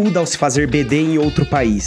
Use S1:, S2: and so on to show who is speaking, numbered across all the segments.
S1: muda ao se fazer BD em outro país?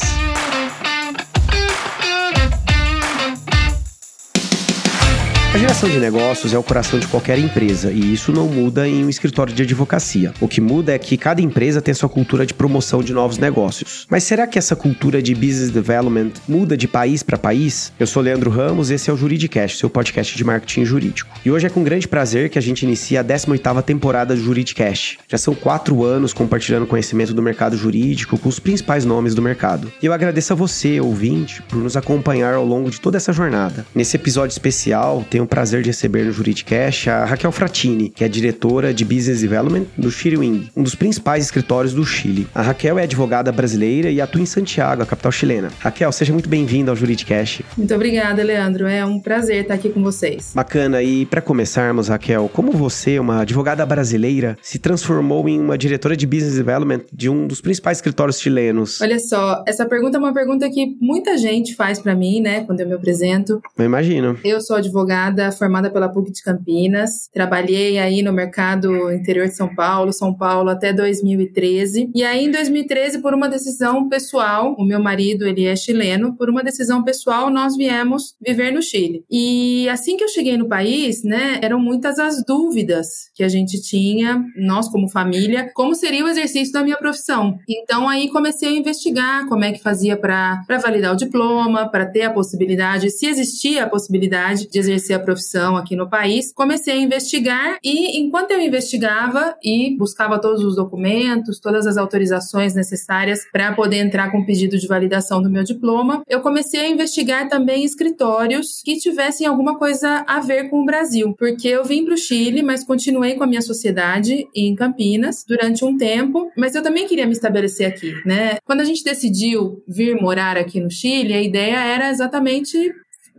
S1: A geração de negócios é o coração de qualquer empresa e isso não muda em um escritório de advocacia. O que muda é que cada empresa tem sua cultura de promoção de novos negócios. Mas será que essa cultura de business development muda de país para país? Eu sou Leandro Ramos, esse é o Juridicast, seu podcast de marketing jurídico. E hoje é com grande prazer que a gente inicia a 18ª temporada do Juridicast. Já são quatro anos compartilhando conhecimento do mercado jurídico com os principais nomes do mercado. E eu agradeço a você, ouvinte, por nos acompanhar ao longo de toda essa jornada. Nesse episódio especial, tem tenho o prazer de receber no Juridicast a Raquel Fratini, que é diretora de Business Development do Chile um dos principais escritórios do Chile. A Raquel é advogada brasileira e atua em Santiago, a capital chilena. Raquel, seja muito bem-vinda ao Juridicast.
S2: Muito obrigada, Leandro. É um prazer estar aqui com vocês.
S1: Bacana. E para começarmos, Raquel, como você, uma advogada brasileira, se transformou em uma diretora de Business Development de um dos principais escritórios chilenos?
S2: Olha só, essa pergunta é uma pergunta que muita gente faz para mim, né, quando eu me apresento.
S1: Eu imagino.
S2: Eu sou advogada formada pela PUC de Campinas. Trabalhei aí no mercado interior de São Paulo, São Paulo até 2013. E aí em 2013, por uma decisão pessoal, o meu marido, ele é chileno, por uma decisão pessoal, nós viemos viver no Chile. E assim que eu cheguei no país, né, eram muitas as dúvidas que a gente tinha, nós como família, como seria o exercício da minha profissão. Então aí comecei a investigar como é que fazia para validar o diploma, para ter a possibilidade, se existia a possibilidade de exercer a profissão aqui no país, comecei a investigar e enquanto eu investigava e buscava todos os documentos, todas as autorizações necessárias para poder entrar com o pedido de validação do meu diploma, eu comecei a investigar também escritórios que tivessem alguma coisa a ver com o Brasil, porque eu vim para o Chile, mas continuei com a minha sociedade em Campinas durante um tempo, mas eu também queria me estabelecer aqui, né? Quando a gente decidiu vir morar aqui no Chile, a ideia era exatamente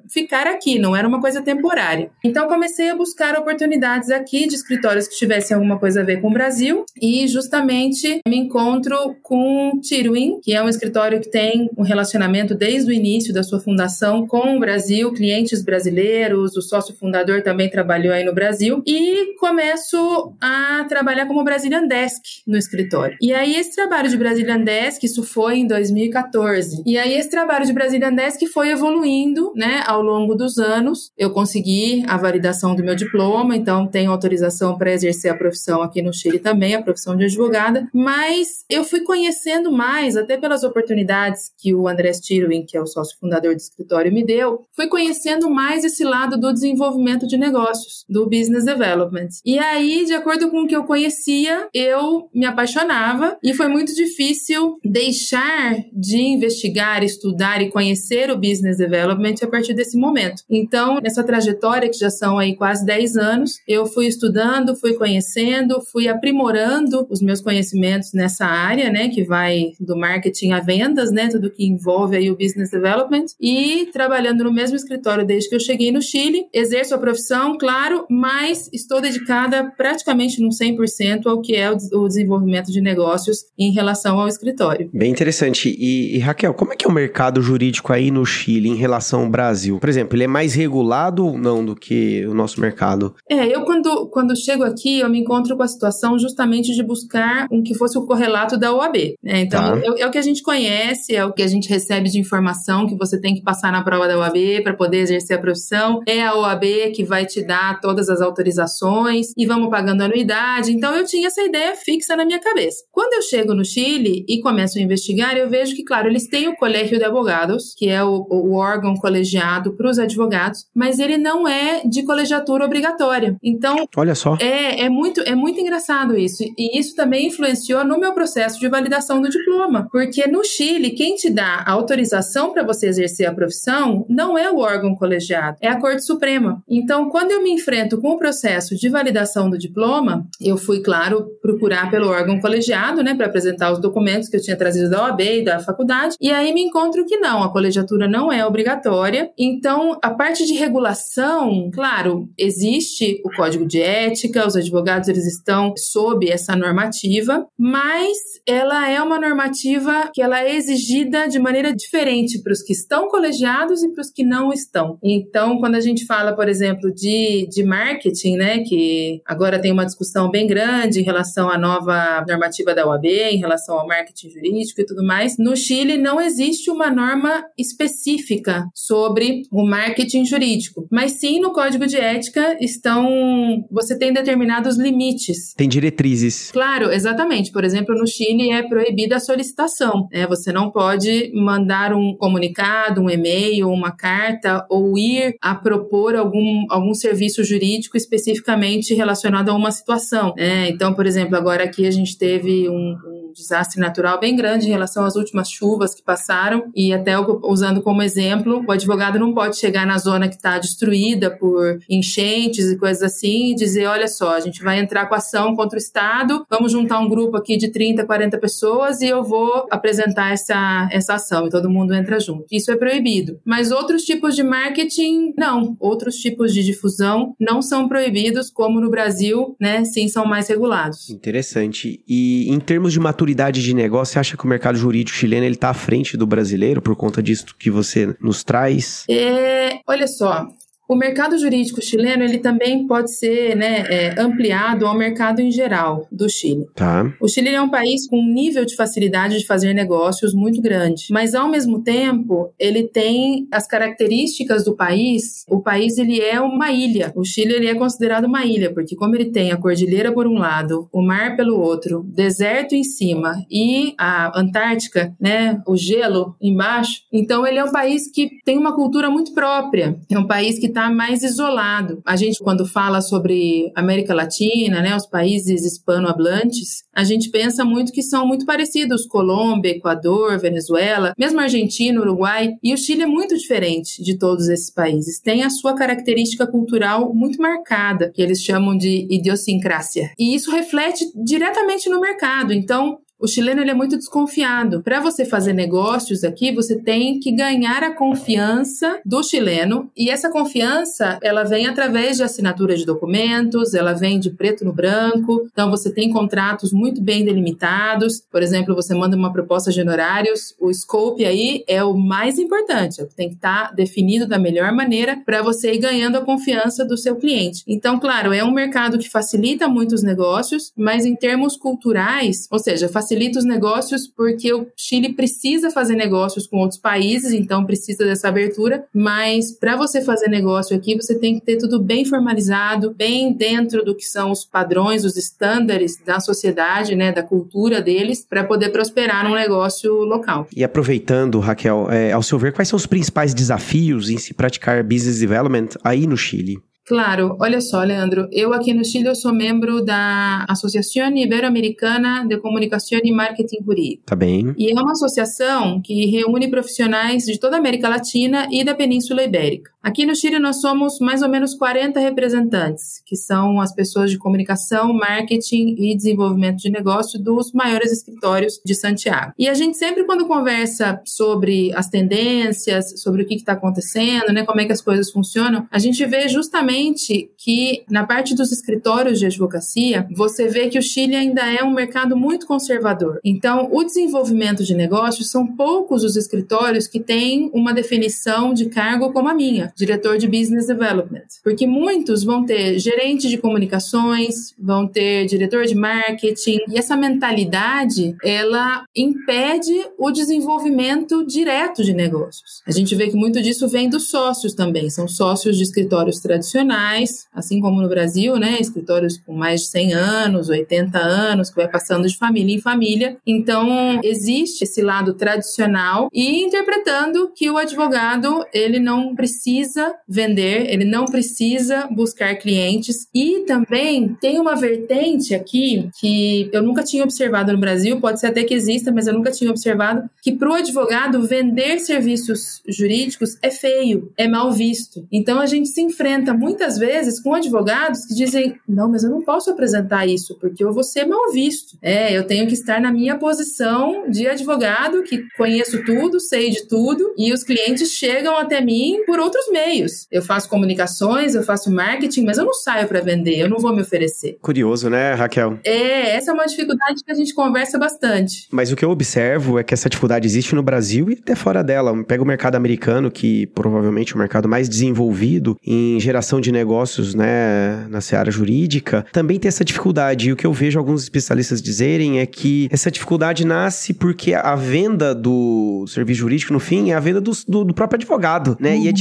S2: ficar aqui, não era uma coisa temporária. Então comecei a buscar oportunidades aqui de escritórios que tivessem alguma coisa a ver com o Brasil e justamente me encontro com Tirwin, que é um escritório que tem um relacionamento desde o início da sua fundação com o Brasil, clientes brasileiros, o sócio fundador também trabalhou aí no Brasil e começo a trabalhar como Brazilian Desk no escritório. E aí esse trabalho de Brazilian Desk, isso foi em 2014. E aí esse trabalho de Brazilian Desk foi evoluindo, né, ao longo dos anos, eu consegui a validação do meu diploma, então tenho autorização para exercer a profissão aqui no Chile também, a profissão de advogada, mas eu fui conhecendo mais, até pelas oportunidades que o André Stirwin, que é o sócio fundador do escritório, me deu, fui conhecendo mais esse lado do desenvolvimento de negócios, do business development. E aí, de acordo com o que eu conhecia, eu me apaixonava e foi muito difícil deixar de investigar, estudar e conhecer o business development a partir desse momento. Então, nessa trajetória, que já são aí quase 10 anos, eu fui estudando, fui conhecendo, fui aprimorando os meus conhecimentos nessa área, né, que vai do marketing a vendas, né, tudo que envolve aí o business development, e trabalhando no mesmo escritório desde que eu cheguei no Chile, exerço a profissão, claro, mas estou dedicada praticamente no 100% ao que é o desenvolvimento de negócios em relação ao escritório.
S1: Bem interessante. E, e Raquel, como é que é o mercado jurídico aí no Chile em relação ao Brasil? Brasil? Por exemplo, ele é mais regulado ou não do que o nosso mercado?
S2: É, eu quando, quando chego aqui, eu me encontro com a situação justamente de buscar um que fosse o correlato da OAB. Né? Então, tá. é, é, o que a gente conhece, é o que a gente recebe de informação que você tem que passar na prova da OAB para poder exercer a profissão. É a OAB que vai te dar todas as autorizações e vamos pagando anuidade. Então, eu tinha essa ideia fixa na minha cabeça. Quando eu chego no Chile e começo a investigar, eu vejo que, claro, eles têm o Colégio de Abogados, que é o, o órgão colegiado para os advogados, mas ele não é de colegiatura obrigatória. Então,
S1: olha só.
S2: É, é muito é muito engraçado isso. E isso também influenciou no meu processo de validação do diploma, porque no Chile, quem te dá a autorização para você exercer a profissão não é o órgão colegiado, é a Corte Suprema. Então, quando eu me enfrento com o processo de validação do diploma, eu fui, claro, procurar pelo órgão colegiado, né, para apresentar os documentos que eu tinha trazido da OAB e da faculdade, e aí me encontro que não, a colegiatura não é obrigatória. Então, a parte de regulação, claro, existe o código de ética, os advogados eles estão sob essa normativa, mas ela é uma normativa que ela é exigida de maneira diferente para os que estão colegiados e para os que não estão. Então, quando a gente fala, por exemplo, de, de marketing, né, que agora tem uma discussão bem grande em relação à nova normativa da OAB, em relação ao marketing jurídico e tudo mais, no Chile não existe uma norma específica sobre o marketing jurídico, mas sim no código de ética estão, você tem determinados limites.
S1: Tem diretrizes.
S2: Claro, exatamente. Por exemplo, no Chile é proibida a solicitação. Né? Você não pode mandar um comunicado, um e-mail, uma carta ou ir a propor algum, algum serviço jurídico especificamente relacionado a uma situação. Né? Então, por exemplo, agora aqui a gente teve um, um desastre natural bem grande em relação às últimas chuvas que passaram e até usando como exemplo, o advogado não pode chegar na zona que está destruída por enchentes e coisas assim e dizer, olha só, a gente vai entrar com ação contra o Estado, vamos juntar um grupo aqui de 30, 40 pessoas e eu vou apresentar essa, essa ação e todo mundo entra junto. Isso é proibido. Mas outros tipos de marketing, não. Outros tipos de difusão não são proibidos, como no Brasil, né, sim são mais regulados.
S1: Interessante. E em termos de maturidade maturidade de negócio, você acha que o mercado jurídico chileno ele está à frente do brasileiro por conta disso que você nos traz?
S2: É, olha só, o mercado jurídico chileno ele também pode ser né, é, ampliado ao mercado em geral do Chile.
S1: Tá.
S2: O Chile é um país com um nível de facilidade de fazer negócios muito grande, mas ao mesmo tempo ele tem as características do país. O país ele é uma ilha. O Chile ele é considerado uma ilha porque como ele tem a cordilheira por um lado, o mar pelo outro, deserto em cima e a Antártica, né, o gelo embaixo. Então ele é um país que tem uma cultura muito própria. É um país que está mais isolado. A gente, quando fala sobre América Latina, né, os países hispanohablantes, a gente pensa muito que são muito parecidos, Colômbia, Equador, Venezuela, mesmo Argentina, Uruguai, e o Chile é muito diferente de todos esses países. Tem a sua característica cultural muito marcada, que eles chamam de idiosincrásia. E isso reflete diretamente no mercado. Então, o chileno ele é muito desconfiado. Para você fazer negócios aqui, você tem que ganhar a confiança do chileno e essa confiança ela vem através de assinatura de documentos, ela vem de preto no branco. Então você tem contratos muito bem delimitados. Por exemplo, você manda uma proposta de honorários, o scope aí é o mais importante. Tem que estar tá definido da melhor maneira para você ir ganhando a confiança do seu cliente. Então, claro, é um mercado que facilita muito os negócios, mas em termos culturais, ou seja, facilita facilita os negócios porque o Chile precisa fazer negócios com outros países, então precisa dessa abertura, mas para você fazer negócio aqui, você tem que ter tudo bem formalizado, bem dentro do que são os padrões, os estándares da sociedade, né, da cultura deles, para poder prosperar num negócio local.
S1: E aproveitando, Raquel, é, ao seu ver, quais são os principais desafios em se praticar business development aí no Chile?
S2: Claro, olha só, Leandro, eu aqui no Chile eu sou membro da Associação Ibero-Americana de Comunicação e Marketing Jurídico.
S1: Tá bem.
S2: E é uma associação que reúne profissionais de toda a América Latina e da Península Ibérica. Aqui no Chile nós somos mais ou menos 40 representantes, que são as pessoas de comunicação, marketing e desenvolvimento de negócio dos maiores escritórios de Santiago. E a gente sempre quando conversa sobre as tendências, sobre o que está acontecendo, né, como é que as coisas funcionam, a gente vê justamente que na parte dos escritórios de advocacia, você vê que o Chile ainda é um mercado muito conservador. Então, o desenvolvimento de negócios são poucos os escritórios que têm uma definição de cargo como a minha, diretor de business development, porque muitos vão ter gerente de comunicações, vão ter diretor de marketing, e essa mentalidade, ela impede o desenvolvimento direto de negócios. A gente vê que muito disso vem dos sócios também, são sócios de escritórios tradicionais assim como no Brasil, né, escritórios com mais de 100 anos, 80 anos, que vai passando de família em família. Então, existe esse lado tradicional e interpretando que o advogado, ele não precisa precisa vender, ele não precisa buscar clientes e também tem uma vertente aqui que eu nunca tinha observado no Brasil, pode ser até que exista, mas eu nunca tinha observado, que para o advogado vender serviços jurídicos é feio, é mal visto. Então a gente se enfrenta muitas vezes com advogados que dizem: não, mas eu não posso apresentar isso porque eu vou ser mal visto. É, eu tenho que estar na minha posição de advogado que conheço tudo, sei de tudo e os clientes chegam até mim por outros meios. Eu faço comunicações, eu faço marketing, mas eu não saio para vender, eu não vou me oferecer.
S1: Curioso, né, Raquel?
S2: É, essa é uma dificuldade que a gente conversa bastante.
S1: Mas o que eu observo é que essa dificuldade existe no Brasil e até fora dela. Pega o mercado americano, que provavelmente é o mercado mais desenvolvido em geração de negócios, né, na seara jurídica, também tem essa dificuldade. E o que eu vejo alguns especialistas dizerem é que essa dificuldade nasce porque a venda do serviço jurídico, no fim, é a venda do, do, do próprio advogado, né? Uhum. E é uhum.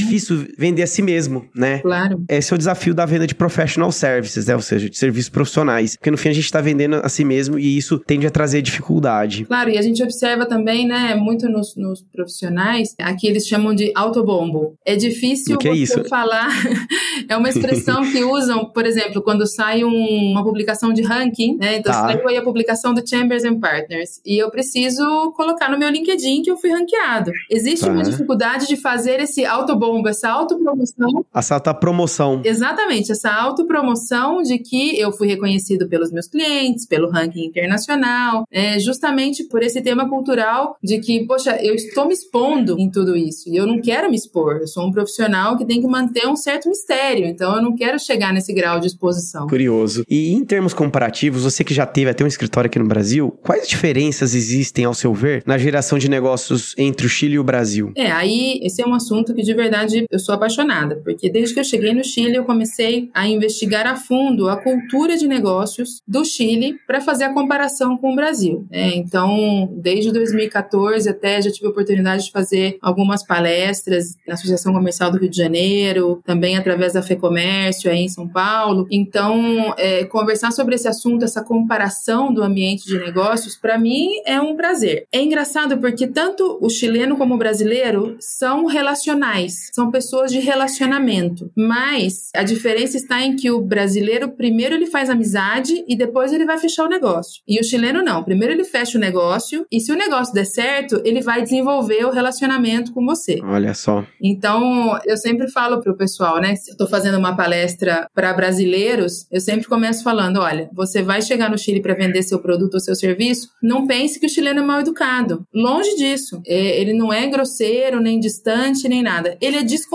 S1: Vender a si mesmo, né?
S2: Claro.
S1: Esse é o desafio da venda de professional services, né? Ou seja, de serviços profissionais. Porque no fim a gente está vendendo a si mesmo e isso tende a trazer dificuldade.
S2: Claro, e a gente observa também, né, muito nos, nos profissionais, aqui eles chamam de autobombo. É difícil
S1: que é isso?
S2: falar. é uma expressão que usam, por exemplo, quando sai um, uma publicação de ranking, né? Então tá. saiu aí a publicação do Chambers and Partners e eu preciso colocar no meu LinkedIn que eu fui ranqueado. Existe tá. uma dificuldade de fazer esse autobombo, essa autopromoção.
S1: Essa autopromoção.
S2: Exatamente, essa autopromoção de que eu fui reconhecido pelos meus clientes, pelo ranking internacional, é, justamente por esse tema cultural de que, poxa, eu estou me expondo em tudo isso e eu não quero me expor. Eu sou um profissional que tem que manter um certo mistério, então eu não quero chegar nesse grau de exposição.
S1: Curioso. E em termos comparativos, você que já teve até um escritório aqui no Brasil, quais diferenças existem, ao seu ver, na geração de negócios entre o Chile e o Brasil?
S2: É, aí esse é um assunto que de verdade eu sou apaixonada, porque desde que eu cheguei no Chile eu comecei a investigar a fundo a cultura de negócios do Chile para fazer a comparação com o Brasil. É, então, desde 2014 até já tive a oportunidade de fazer algumas palestras na Associação Comercial do Rio de Janeiro, também através da FEComércio aí em São Paulo. Então, é, conversar sobre esse assunto, essa comparação do ambiente de negócios, para mim é um prazer. É engraçado porque tanto o chileno como o brasileiro são relacionais, são pessoas de relacionamento, mas a diferença está em que o brasileiro primeiro ele faz amizade e depois ele vai fechar o negócio. E o chileno não, primeiro ele fecha o negócio e se o negócio der certo, ele vai desenvolver o relacionamento com você.
S1: Olha só.
S2: Então, eu sempre falo pro pessoal, né, se eu tô fazendo uma palestra para brasileiros, eu sempre começo falando, olha, você vai chegar no Chile para vender seu produto ou seu serviço, não pense que o chileno é mal educado. Longe disso. É, ele não é grosseiro, nem distante, nem nada. Ele é desconfiado.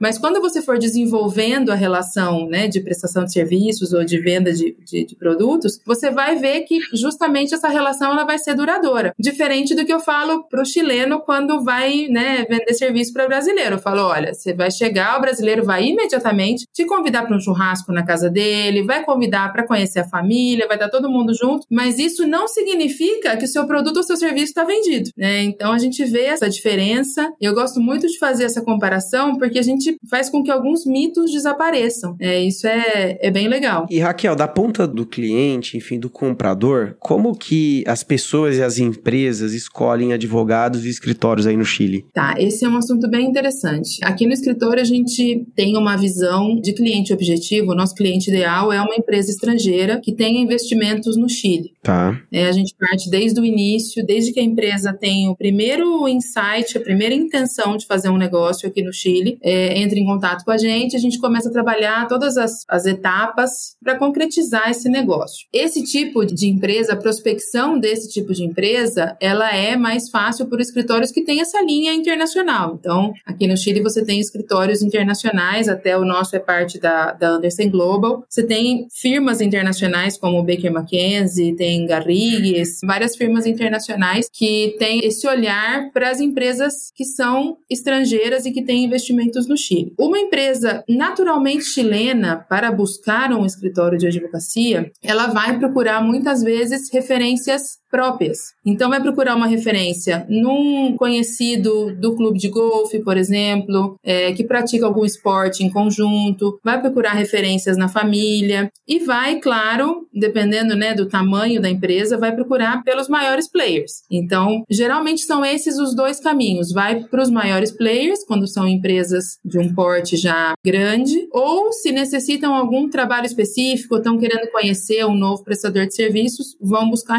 S2: Mas quando você for desenvolvendo a relação, né, de prestação de serviços ou de venda de, de, de produtos, você vai ver que justamente essa relação ela vai ser duradoura. Diferente do que eu falo pro chileno quando vai, né, vender serviço para brasileiro. Eu falo, olha, você vai chegar, o brasileiro vai imediatamente te convidar para um churrasco na casa dele, vai convidar para conhecer a família, vai estar todo mundo junto, mas isso não significa que o seu produto ou seu serviço está vendido, né? Então a gente vê essa diferença. Eu gosto muito de fazer essa comparação porque a gente faz com que alguns mitos desapareçam. É, isso é, é bem legal.
S1: E Raquel, da ponta do cliente, enfim, do comprador, como que as pessoas e as empresas escolhem advogados e escritórios aí no Chile?
S2: Tá, esse é um assunto bem interessante. Aqui no escritório a gente tem uma visão de cliente objetivo. O nosso cliente ideal é uma empresa estrangeira que tenha investimentos no Chile.
S1: Tá.
S2: É, a gente parte desde o início, desde que a empresa tem o primeiro insight, a primeira intenção de fazer um negócio aqui no Chile, é, entra em contato com a gente, a gente começa a trabalhar todas as, as etapas para concretizar esse negócio. Esse tipo de empresa, a prospecção desse tipo de empresa, ela é mais fácil por escritórios que têm essa linha internacional. Então, aqui no Chile você tem escritórios internacionais, até o nosso é parte da, da Anderson Global. Você tem firmas internacionais como Baker McKenzie, tem Garrigues, várias firmas internacionais que têm esse olhar para as empresas que são estrangeiras e que têm investimentos no Chile. Uma empresa naturalmente chilena para buscar um escritório de advocacia, ela vai procurar muitas vezes referências próprias. Então, vai procurar uma referência num conhecido do clube de golfe, por exemplo, é, que pratica algum esporte em conjunto, vai procurar referências na família e vai, claro, dependendo né, do tamanho da empresa, vai procurar pelos maiores players. Então, geralmente são esses os dois caminhos. Vai para os maiores players, quando são empresas de um porte já grande, ou se necessitam algum trabalho específico, estão querendo conhecer um novo prestador de serviços, vão buscar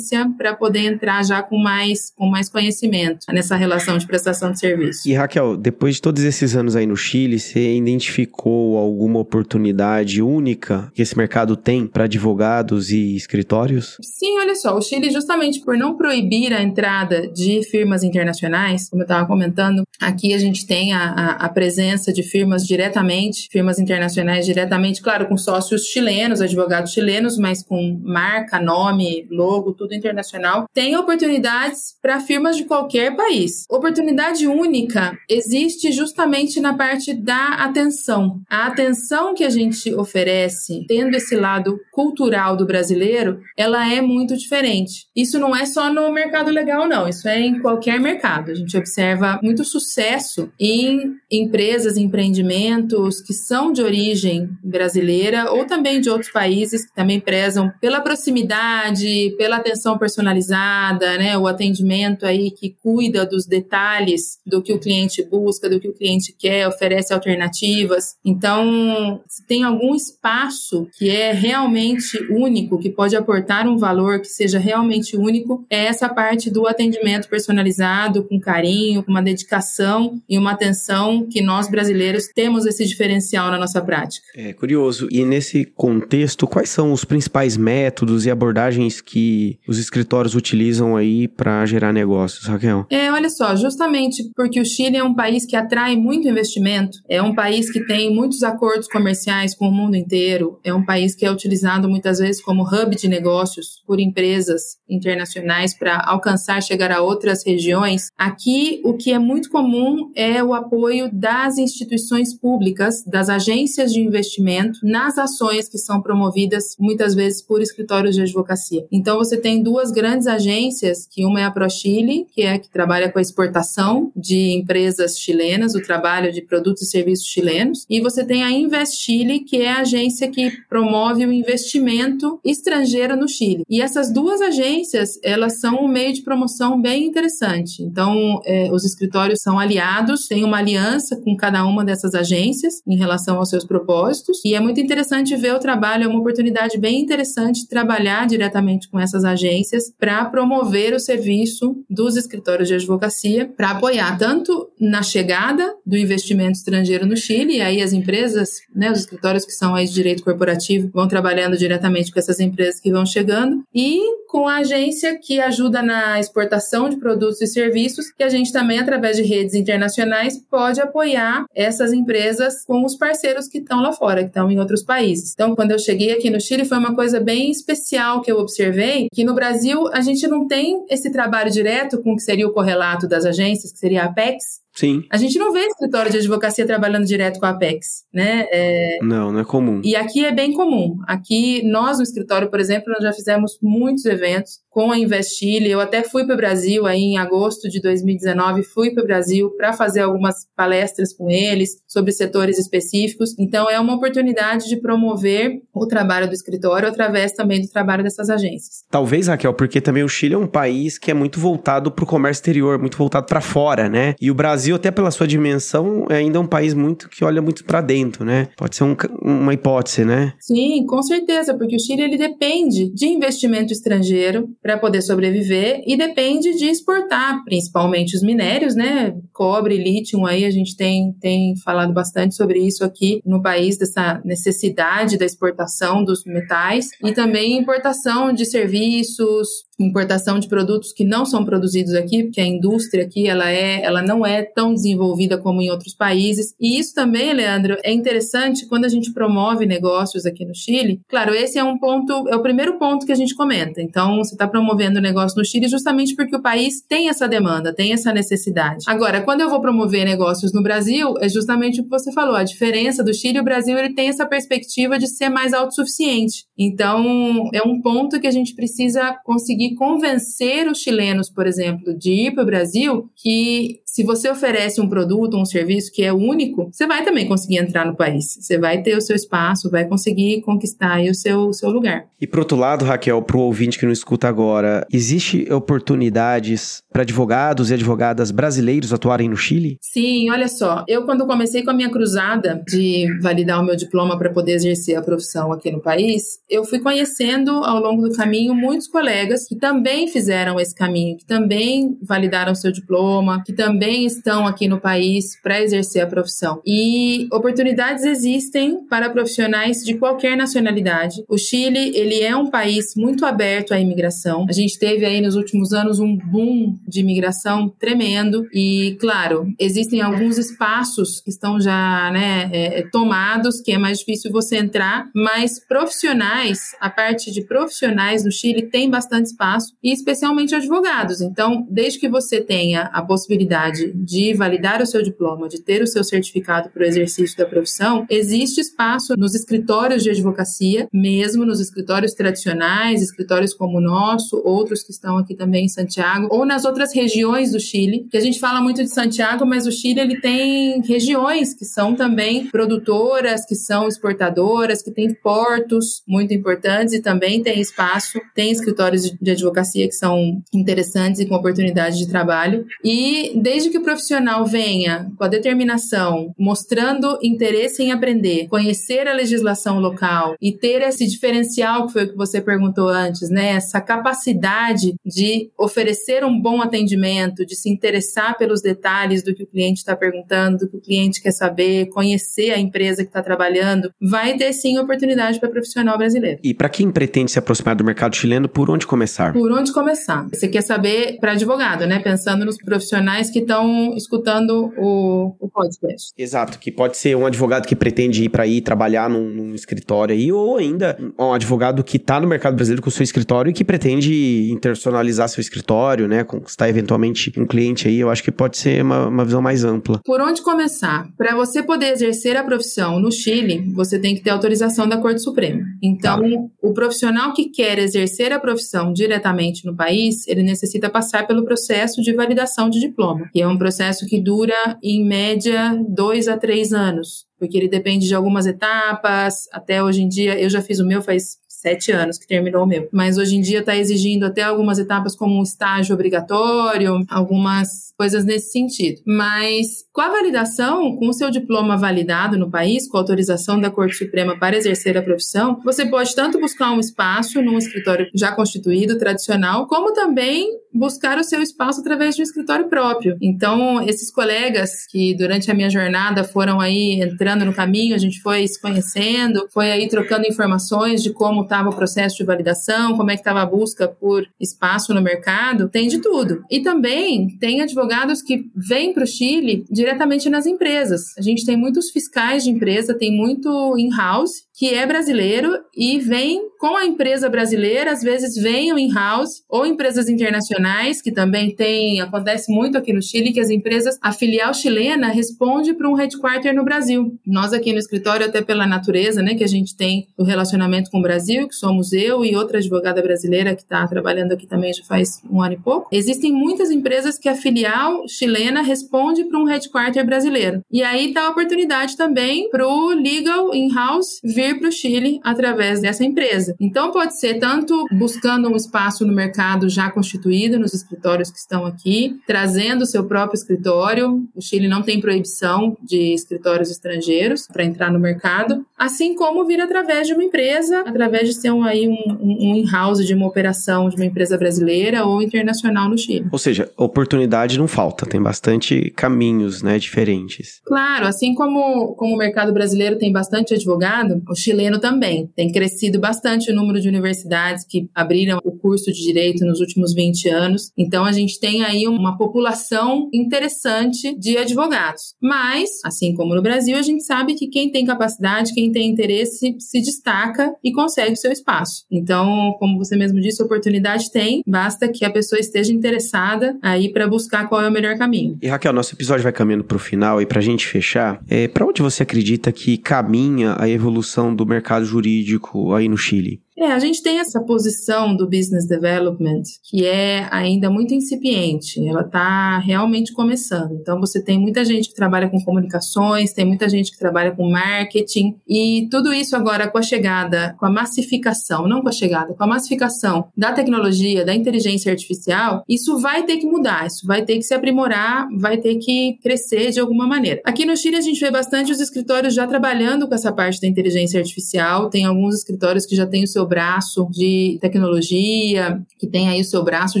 S2: referência para poder entrar já com mais, com mais conhecimento nessa relação de prestação de serviço.
S1: E Raquel, depois de todos esses anos aí no Chile, você identificou alguma oportunidade única que esse mercado tem para advogados e escritórios?
S2: Sim, olha só, o Chile, justamente por não proibir a entrada de firmas internacionais, como eu estava comentando, aqui a gente tem a, a, a, presença de firmas diretamente, firmas internacionais diretamente, claro, com sócios chilenos, advogados chilenos, mas com marca, nome, logo, tudo internacional. Tem oportunidades para firmas de qualquer país. Oportunidade única existe justamente na parte da atenção. A atenção que a gente oferece, tendo esse lado cultural do brasileiro, ela é muito diferente. Isso não é só no mercado legal, não. Isso é em qualquer mercado. A gente observa muito sucesso em empresas, empreendimentos que são de origem brasileira ou também de outros países que também prezam pela proximidade, pela atenção personalizada, né? O atendimento aí que cuida dos detalhes do que o cliente busca, do que o cliente quer, oferece alternativas. Então, se tem algum espaço que é realmente único, que pode aportar um valor que seja realmente único, é essa parte do atendimento personalizado, com carinho, com uma dedicação e uma atenção que nós brasileiros temos esse diferencial na nossa prática.
S1: É curioso. E nesse contexto, quais são os principais métodos e abordagens que os escritórios utilizam aí para gerar negócios, Raquel?
S2: É, olha só, justamente porque o Chile é um país que atrai muito investimento, é um país que tem muitos acordos comerciais com o mundo inteiro, é um país que é utilizado muitas vezes como hub de negócios por empresas internacionais para alcançar, chegar a outras regiões. Aqui, o que é muito comum é o apoio das instituições públicas, das agências de investimento, nas ações que são promovidas muitas vezes por escritórios de advocacia. Então, você tem duas grandes agências, que uma é a ProChile, que é que trabalha com a exportação de empresas chilenas, o trabalho de produtos e serviços chilenos, e você tem a Invest Chile, que é a agência que promove o investimento estrangeiro no Chile. E essas duas agências, elas são um meio de promoção bem interessante. Então, é, os escritórios são aliados, tem uma aliança com cada uma dessas agências em relação aos seus propósitos, e é muito interessante ver o trabalho, é uma oportunidade bem interessante trabalhar diretamente com essas agências para promover o serviço dos escritórios de advocacia, para apoiar tanto na chegada do investimento estrangeiro no Chile, e aí as empresas, né, os escritórios que são aí de direito corporativo vão trabalhando diretamente com essas empresas que vão chegando, e com a agência que ajuda na exportação de produtos e serviços, que a gente também, através de redes internacionais, pode apoiar essas empresas com os parceiros que estão lá fora, que estão em outros países. Então, quando eu cheguei aqui no Chile, foi uma coisa bem especial que eu observei, que no Brasil a gente não tem esse trabalho direto com o que seria o correlato das agências, que seria a Apex,
S1: Sim.
S2: A gente não vê escritório de advocacia trabalhando direto com a Apex, né?
S1: É... Não, não é comum.
S2: E aqui é bem comum. Aqui, nós no escritório, por exemplo, nós já fizemos muitos eventos com a Investilha. Eu até fui para o Brasil aí em agosto de 2019, fui para o Brasil para fazer algumas palestras com eles sobre setores específicos. Então, é uma oportunidade de promover o trabalho do escritório através também do trabalho dessas agências.
S1: Talvez, Raquel, porque também o Chile é um país que é muito voltado para o comércio exterior, muito voltado para fora, né? E o Brasil, até pela sua dimensão, é ainda um país muito que olha muito para dentro, né? Pode ser um, uma hipótese, né?
S2: Sim, com certeza, porque o Chile ele depende de investimento estrangeiro para poder sobreviver e depende de exportar, principalmente os minérios, né? Cobre, lítio, aí a gente tem, tem falado bastante sobre isso aqui no país, dessa necessidade da exportação dos metais e também importação de serviços, importação de produtos que não são produzidos aqui, porque a indústria aqui ela é, ela não é tão desenvolvida como em outros países. E isso também, Leandro, é interessante quando a gente promove negócios aqui no Chile. Claro, esse é um ponto, é o primeiro ponto que a gente comenta. Então, você está promovendo negócio no Chile justamente porque o país tem essa demanda, tem essa necessidade. Agora, quando eu vou promover negócios no Brasil, é justamente o que você falou. A diferença do Chile, o Brasil ele tem essa perspectiva de ser mais autossuficiente. Então, é um ponto que a gente precisa conseguir conseguir convencer os chilenos, por exemplo, de ir para o Brasil, que se você oferece um produto, um serviço que é único, você vai também conseguir entrar no país. Você vai ter o seu espaço, vai conseguir conquistar o seu, seu lugar.
S1: E por outro lado, Raquel, para o ouvinte que não escuta agora, existe oportunidades para advogados e advogadas brasileiros atuarem no Chile?
S2: Sim, olha só. Eu, quando comecei com a minha cruzada de validar o meu diploma para poder exercer a profissão aqui no país, eu fui conhecendo ao longo do caminho muitos colegas que também fizeram esse caminho, que também validaram seu diploma, que também estão aqui no país para exercer a profissão. E oportunidades existem para profissionais de qualquer nacionalidade. O Chile, ele é um país muito aberto à imigração. A gente teve aí nos últimos anos um boom de imigração tremendo e, claro, existem alguns espaços que estão já né, é, tomados, que é mais difícil você entrar, mas profissionais, a parte de profissionais no Chile tem bastante espaço e especialmente advogados. Então, desde que você tenha a possibilidade de validar o seu diploma, de ter o seu certificado para o exercício da profissão, existe espaço nos escritórios de advocacia, mesmo nos escritórios tradicionais, escritórios como o nosso, outros que estão aqui também em Santiago, ou nas outras regiões do Chile, que a gente fala muito de Santiago, mas o Chile ele tem regiões que são também produtoras, que são exportadoras, que têm portos muito importantes e também tem espaço, tem escritórios de advocacia que são interessantes e com oportunidade de trabalho. E desde que o profissional venha com a determinação, mostrando interesse em aprender, conhecer a legislação local e ter esse diferencial que foi o que você perguntou antes, né? Essa capacidade de oferecer um bom atendimento, de se interessar pelos detalhes do que o cliente está perguntando, do que o cliente quer saber, conhecer a empresa que está trabalhando, vai ter sim oportunidade para profissional brasileiro.
S1: E para quem pretende se aproximar do mercado chileno, por onde começar?
S2: Por onde começar? Você quer saber para advogado, né? Pensando nos profissionais que estão escutando o, o podcast.
S1: Exato, que pode ser um advogado que pretende ir para aí trabalhar num, num, escritório aí, ou ainda um advogado que está no mercado brasileiro com o seu escritório e que pretende internacionalizar seu escritório, né? Conquistar eventualmente um cliente aí. Eu acho que pode ser uma, uma visão mais ampla.
S2: Por onde começar? Para você poder exercer a profissão no Chile, você tem que ter autorização da Corte Suprema. Então, tá. o profissional que quer exercer a profissão diretamente no país, ele necessita passar pelo processo de validação de diploma, que é um processo que dura, em média, dois a três anos porque ele depende de algumas etapas. Até hoje em dia, eu já fiz o meu faz sete anos que terminou o meu. Mas hoje em dia está exigindo até algumas etapas como um estágio obrigatório, algumas coisas nesse sentido. Mas com a validação, com o seu diploma validado no país, com a autorização da Corte Suprema para exercer a profissão, você pode tanto buscar um espaço num escritório já constituído, tradicional, como também buscar o seu espaço através de um escritório próprio. Então, esses colegas que durante a minha jornada foram aí entrando no caminho, a gente foi se conhecendo, foi aí trocando informações de como estava o processo de validação, como é que estava a busca por espaço no mercado, tem de tudo. E também tem advogados que vêm para o Chile diretamente nas empresas. A gente tem muitos fiscais de empresa, tem muito in-house que é brasileiro e vem com a empresa brasileira, às vezes vem o in-house ou empresas internacionais, que também tem, acontece muito aqui no Chile, que as empresas, a filial chilena responde para um headquarter no Brasil. Nós aqui no escritório, até pela natureza, né, que a gente tem o relacionamento com o Brasil, que somos eu e outra advogada brasileira que está trabalhando aqui também já faz um ano e pouco, existem muitas empresas que a filial chilena responde para um headquarter brasileiro. E aí dá oportunidade também para o legal in-house vir vir para o Chile através dessa empresa. Então, pode ser tanto buscando um espaço no mercado já constituído, nos escritórios que estão aqui, trazendo seu próprio escritório. O Chile não tem proibição de escritórios estrangeiros para entrar no mercado, assim como vir através de uma empresa, através de ser um, aí um, um in-house de uma operação de uma empresa brasileira ou internacional no Chile.
S1: Ou seja, oportunidade não falta, tem bastante caminhos né, diferentes.
S2: Claro, assim como, como o mercado brasileiro tem bastante advogado, o chileno também. Tem crescido bastante o número de universidades que abriram o curso de direito nos últimos 20 anos. Então, a gente tem aí uma população interessante de advogados. Mas, assim como no Brasil, a gente sabe que quem tem capacidade, quem tem interesse, se destaca e consegue o seu espaço. Então, como você mesmo disse, oportunidade tem, basta que a pessoa esteja interessada aí para buscar qual é o melhor caminho.
S1: E Raquel, nosso episódio vai caminhando para o final e para a gente fechar, é, para onde você acredita que caminha a evolução do mercado jurídico aí no Chile?
S2: É, a gente tem essa posição do business development que é ainda muito incipiente, ela está realmente começando. Então, você tem muita gente que trabalha com comunicações, tem muita gente que trabalha com marketing, e tudo isso agora com a chegada, com a massificação, não com a chegada, com a massificação da tecnologia, da inteligência artificial, isso vai ter que mudar, isso vai ter que se aprimorar, vai ter que crescer de alguma maneira. Aqui no Chile, a gente vê bastante os escritórios já trabalhando com essa parte da inteligência artificial, tem alguns escritórios que já têm o seu braço de tecnologia, que tem aí o seu braço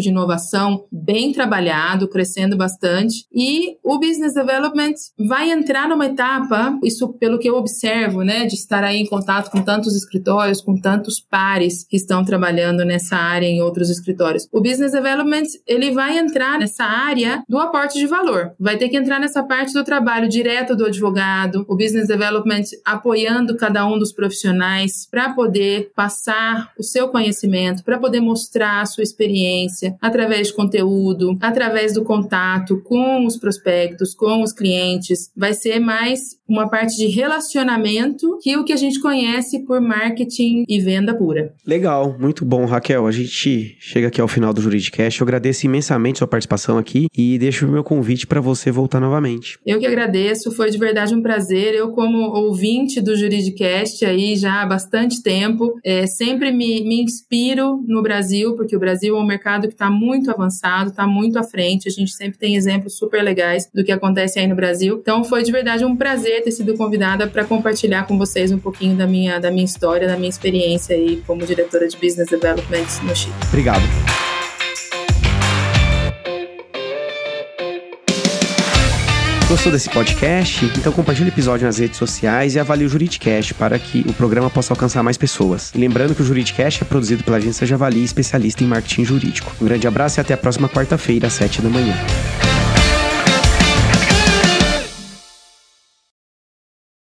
S2: de inovação bem trabalhado, crescendo bastante. E o business development vai entrar numa etapa, isso pelo que eu observo, né, de estar aí em contato com tantos escritórios, com tantos pares que estão trabalhando nessa área em outros escritórios. O business development, ele vai entrar nessa área do aporte de valor. Vai ter que entrar nessa parte do trabalho direto do advogado, o business development apoiando cada um dos profissionais para poder passar o seu conhecimento, para poder mostrar a sua experiência através de conteúdo, através do contato com os prospectos, com os clientes. Vai ser mais uma parte de relacionamento que o que a gente conhece por marketing e venda pura.
S1: Legal, muito bom, Raquel. A gente chega aqui ao final do Juridicast. Eu agradeço imensamente sua participação aqui e deixo o meu convite para você voltar novamente.
S2: Eu que agradeço, foi de verdade um prazer. Eu, como ouvinte do Juridicast aí já há bastante tempo, é, sempre me, me inspiro no Brasil, porque o Brasil é um mercado que está muito avançado, está muito à frente. A gente sempre tem exemplos super legais do que acontece aí no Brasil. Então, foi de verdade um prazer ter sido convidada para compartilhar com vocês um pouquinho da minha, da minha história, da minha experiência aí como diretora de Business Development no Chile.
S1: Obrigado. Gostou desse podcast? Então compartilhe o episódio nas redes sociais e avalie o Juridicast para que o programa possa alcançar mais pessoas. E lembrando que o Juridicast é produzido pela agência Javali, especialista em marketing jurídico. Um grande abraço e até a próxima quarta-feira, às 7 da manhã.